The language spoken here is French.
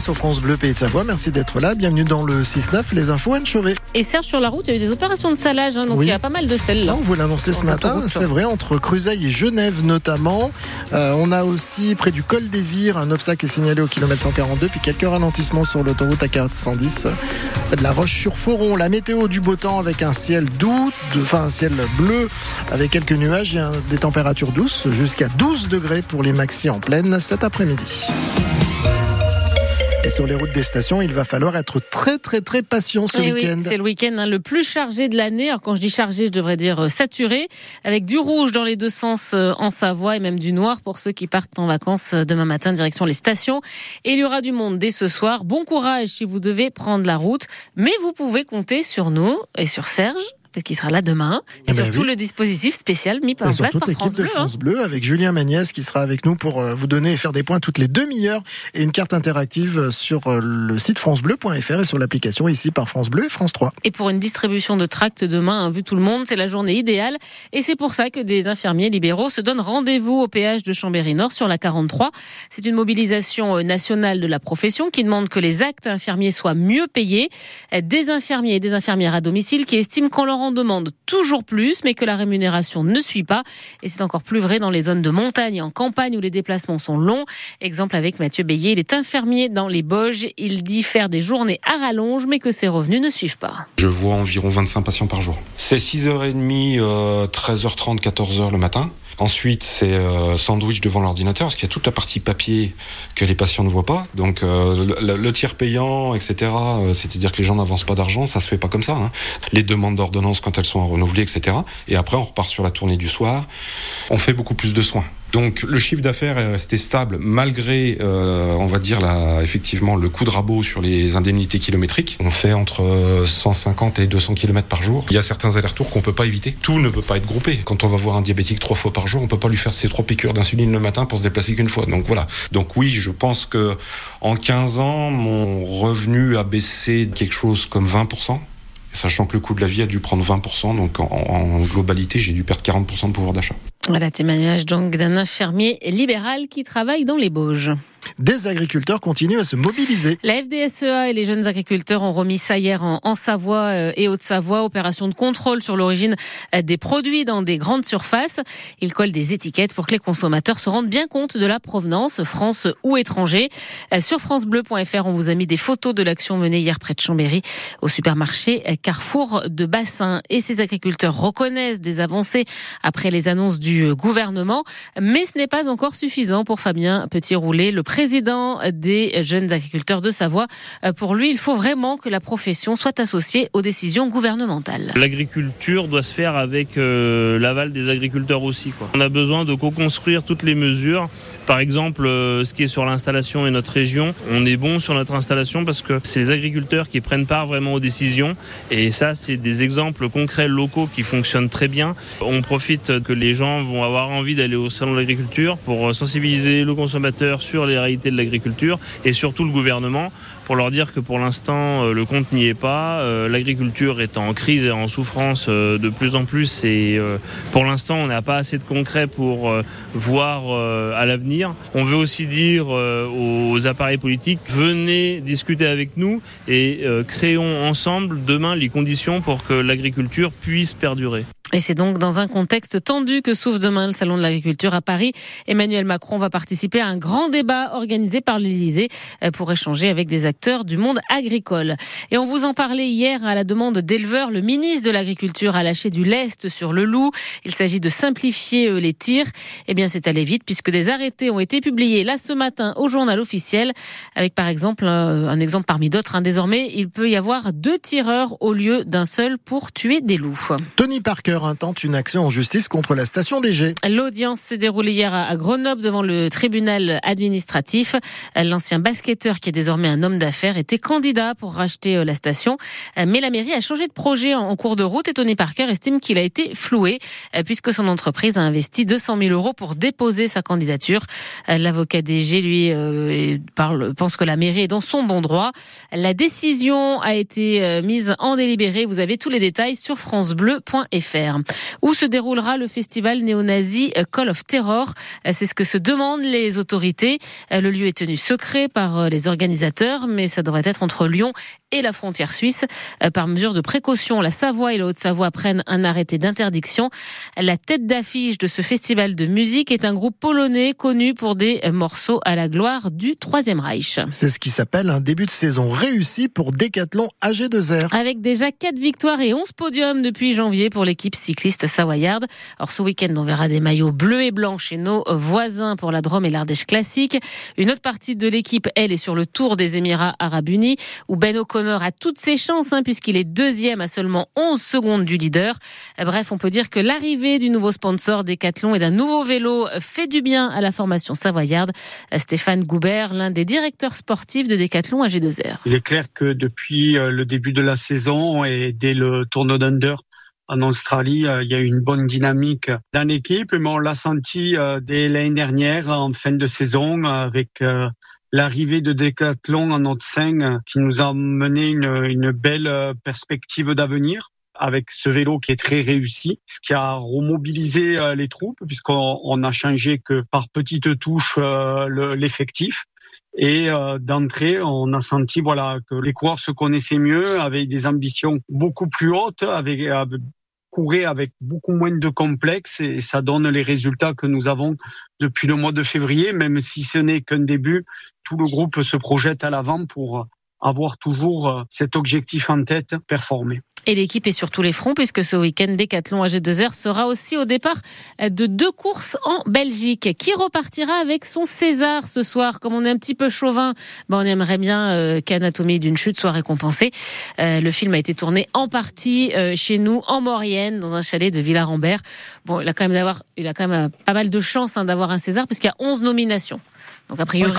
sur France Bleu Pays de Savoie, merci d'être là. Bienvenue dans le 6-9, les infos Anne Chauvet. Et Serge, sur la route, il y a eu des opérations de salage, hein, donc Oui. il y a pas mal de sel là. Là, on vous l'annoncer ce matin, c'est vrai, entre Cruzeil et Genève notamment. Euh, on a aussi près du col des Vires un obstacle est signalé au kilomètre 142, puis quelques ralentissements sur l'autoroute A410 euh, de la Roche-sur-Foron. La météo du beau temps avec un ciel doux, de- enfin un ciel bleu avec quelques nuages et un- des températures douces jusqu'à 12 degrés pour les maxi en pleine cet après-midi. Et sur les routes des stations, il va falloir être très très très patient ce oui, week-end. c'est le week-end hein, le plus chargé de l'année. Alors quand je dis chargé, je devrais dire euh, saturé, avec du rouge dans les deux sens euh, en Savoie et même du noir pour ceux qui partent en vacances euh, demain matin direction les stations. Et il y aura du monde dès ce soir. Bon courage si vous devez prendre la route, mais vous pouvez compter sur nous et sur Serge. Parce qu'il sera là demain. Et Eh ben surtout oui. le dispositif spécial mis Et en sur place par France de Bleu. hein. France Bleu avec Julien Magnès qui sera avec nous pour euh, vous donner et faire des points toutes les demi-heures et une carte interactive sur euh, le site francebleu.fr et sur l'application ici par France Bleu et France 3. et pour une distribution de tracts demain, hein, vu tout le monde, c'est la journée idéale. Et c'est pour ça que des infirmiers libéraux se donnent rendez-vous au péage de Chambéry-Nord sur la 43. C'est une mobilisation euh, nationale de la profession qui demande que les actes infirmiers soient mieux payés. Euh, Des infirmiers et des infirmières à domicile qui estiment qu'on leur en demande toujours plus, mais que la rémunération ne suit pas. Et c'est encore plus vrai dans les zones de montagne et en campagne où les déplacements sont longs. Exemple avec Mathieu Bélier, il est infirmier dans les Boges. Il dit faire des journées à rallonge, mais que ses revenus ne suivent pas. Je vois environ 25 patients par jour. C'est 6h30, euh, 13h30, 14h le matin. Ensuite, c'est euh, sandwich devant l'ordinateur, parce qu'il y a toute la partie papier que les patients ne voient pas. Donc, euh, le, tiers payant, etc., euh, c'est-à-dire que les gens n'avancent pas d'argent, ça se fait pas comme ça. hein. Les demandes d'ordonnance quand elles sont à renouveler, etc. Et après, on repart sur la tournée du soir. On fait beaucoup plus de soins. Donc, le chiffre d'affaires est resté stable malgré, euh, on va dire, effectivement, le coup de rabot sur les indemnités kilométriques. On fait entre euh, 150 et 200 km par jour. Il y a certains allers-retours qu'on peut pas éviter. Tout ne peut pas être groupé. Quand on va voir un diabétique trois fois par jour, on peut pas lui faire ses trois piqûres d'insuline le matin pour se déplacer qu'une fois. Donc voilà. Donc oui, je pense que en 15 ans, mon revenu a baissé quelque chose comme 20%. Sachant que le coût de la vie a dû prendre 20%, donc en, en globalité, j'ai dû perdre 40% de pouvoir d'achat. Voilà, témoignage donc d'un infirmier libéral qui travaille dans les Bauges. Des agriculteurs continuent à se mobiliser. La FDSEA et les jeunes agriculteurs ont remis ça hier en, en Savoie euh, et Haute-Savoie, opération de contrôle sur l'origine euh, des produits dans des grandes surfaces. Ils collent des étiquettes pour que les consommateurs se rendent bien compte de la provenance, France ou étranger. Euh, Sur francebleu.fr, on vous a mis des photos de l'action menée hier près de Chambéry au supermarché Carrefour de Bassin. Et ces agriculteurs reconnaissent des avancées après les annonces du gouvernement, mais ce n'est pas encore suffisant pour Fabien Petit-Roulet, le président des jeunes agriculteurs de Savoie. Euh, Pour lui, il faut vraiment que la profession soit associée aux décisions gouvernementales. L'agriculture doit se faire avec euh, l'aval des agriculteurs aussi. On a besoin de co-construire toutes les mesures. Par exemple, euh, ce qui est sur l'installation et notre région, on est bon sur notre installation parce que c'est les agriculteurs qui prennent part vraiment aux décisions. Et ça, c'est des exemples concrets locaux qui fonctionnent très bien. On profite que les gens vont avoir envie d'aller au salon de l'agriculture pour sensibiliser le consommateur sur les de l'agriculture et surtout le gouvernement pour leur dire que pour l'instant euh, le compte n'y est pas. Euh, L'agriculture est en crise et en souffrance euh, de plus en plus et pour l'instant on n'a pas assez de concret pour voir à l'avenir. On veut aussi dire aux appareils politiques venez discuter avec nous et créons ensemble demain les conditions pour que l'agriculture puisse perdurer. Et c'est donc dans un contexte tendu que s'ouvre demain le Salon de l'agriculture à Paris. Emmanuel Macron va participer à un grand débat organisé par l'Élysée euh, pour échanger avec des acteurs du monde agricole. Et on vous en parlait hier à la demande d'éleveurs. Le ministre de l'Agriculture a lâché du lest sur le loup. Il s'agit de simplifier euh, les tirs. Eh bien, c'est allé vite puisque des arrêtés ont été publiés là ce matin au journal officiel avec par exemple euh, un exemple parmi d'autres. hein. Désormais, il peut y avoir deux tireurs au lieu d'un seul pour tuer des loups. Tony Parker intente une action en justice contre la station DG. L'audience s'est déroulée hier à Grenoble devant le tribunal administratif. L'ancien basketteur, qui est désormais un homme d'affaires, était candidat pour racheter euh, la station. Mais la mairie a changé de projet en cours de route et Tony Parker estime qu'il a été floué euh, puisque son entreprise a investi 200 000 euros pour déposer sa candidature. Euh, L'avocat DG, lui, pense que la mairie est dans son bon droit. La décision a été mise en délibéré. Vous avez tous les détails sur francebleu.fr. Où se déroulera le festival néo-nazi Call of Terror? C'est ce que se demandent les autorités. Le lieu est tenu secret par les organisateurs, mais ça devrait être entre Lyon et la frontière suisse. Par mesure de précaution, la Savoie et la Haute-Savoie prennent un arrêté d'interdiction. La tête d'affiche de ce festival de musique est un groupe polonais connu pour des morceaux à la gloire du Troisième Reich. C'est ce qui s'appelle un début de saison réussi pour Decathlon AG2R. Avec déjà 4 victoires et 11 podiums depuis janvier pour l'équipe cycliste savoyarde. Alors ce week-end, on verra des maillots bleus et blancs chez nos voisins pour la Drôme et l'Ardèche classique. Une autre partie de l'équipe, elle, est sur le Tour des Émirats Arabes Unis, où Ben O'Connor a toutes ses chances, hein, puisqu'il est deuxième à seulement 11 secondes du leader. Bref, on peut dire que l'arrivée du nouveau sponsor Decathlon et d'un nouveau vélo fait du bien à la formation savoyarde. Stéphane Goubert, l'un des directeurs sportifs de Decathlon à G2R. Il est clair que depuis euh, le début de la saison et dès le tournoi d'Under, en Australie, euh, il y a eu une bonne dynamique dans l'équipe, mais on l'a senti euh, dès l'année dernière en fin de saison avec l'arrivée de Decathlon en notre sein qui nous a mené une, une belle perspective d'avenir avec ce vélo qui est très réussi, ce qui a remobilisé euh, les troupes puisqu'on a changé que par petites touches euh, l'effectif. Et euh, d'entrée, on a senti voilà que les coureurs se connaissaient mieux, avaient des ambitions beaucoup plus hautes, avec, courir avec beaucoup moins de complexes et ça donne les résultats que nous avons depuis le mois de février, même si ce n'est qu'un début. Tout le groupe se projette à l'avant pour avoir toujours cet objectif en tête, performer. Et l'équipe est sur tous les fronts puisque ce week-end, Décathlon AG2R sera aussi au départ de deux courses en Belgique. Qui repartira avec son César ce soir? Comme on est un petit peu chauvin, ben on aimerait bien euh, qu'Anatomie d'une chute soit récompensée. Euh, le film a été tourné en partie euh, chez nous, en Maurienne, dans un chalet de Villarambert. Bon, il a quand même, d'avoir, il a quand même pas mal de chance hein, d'avoir un César puisqu'il y a 11 nominations. Donc a priori...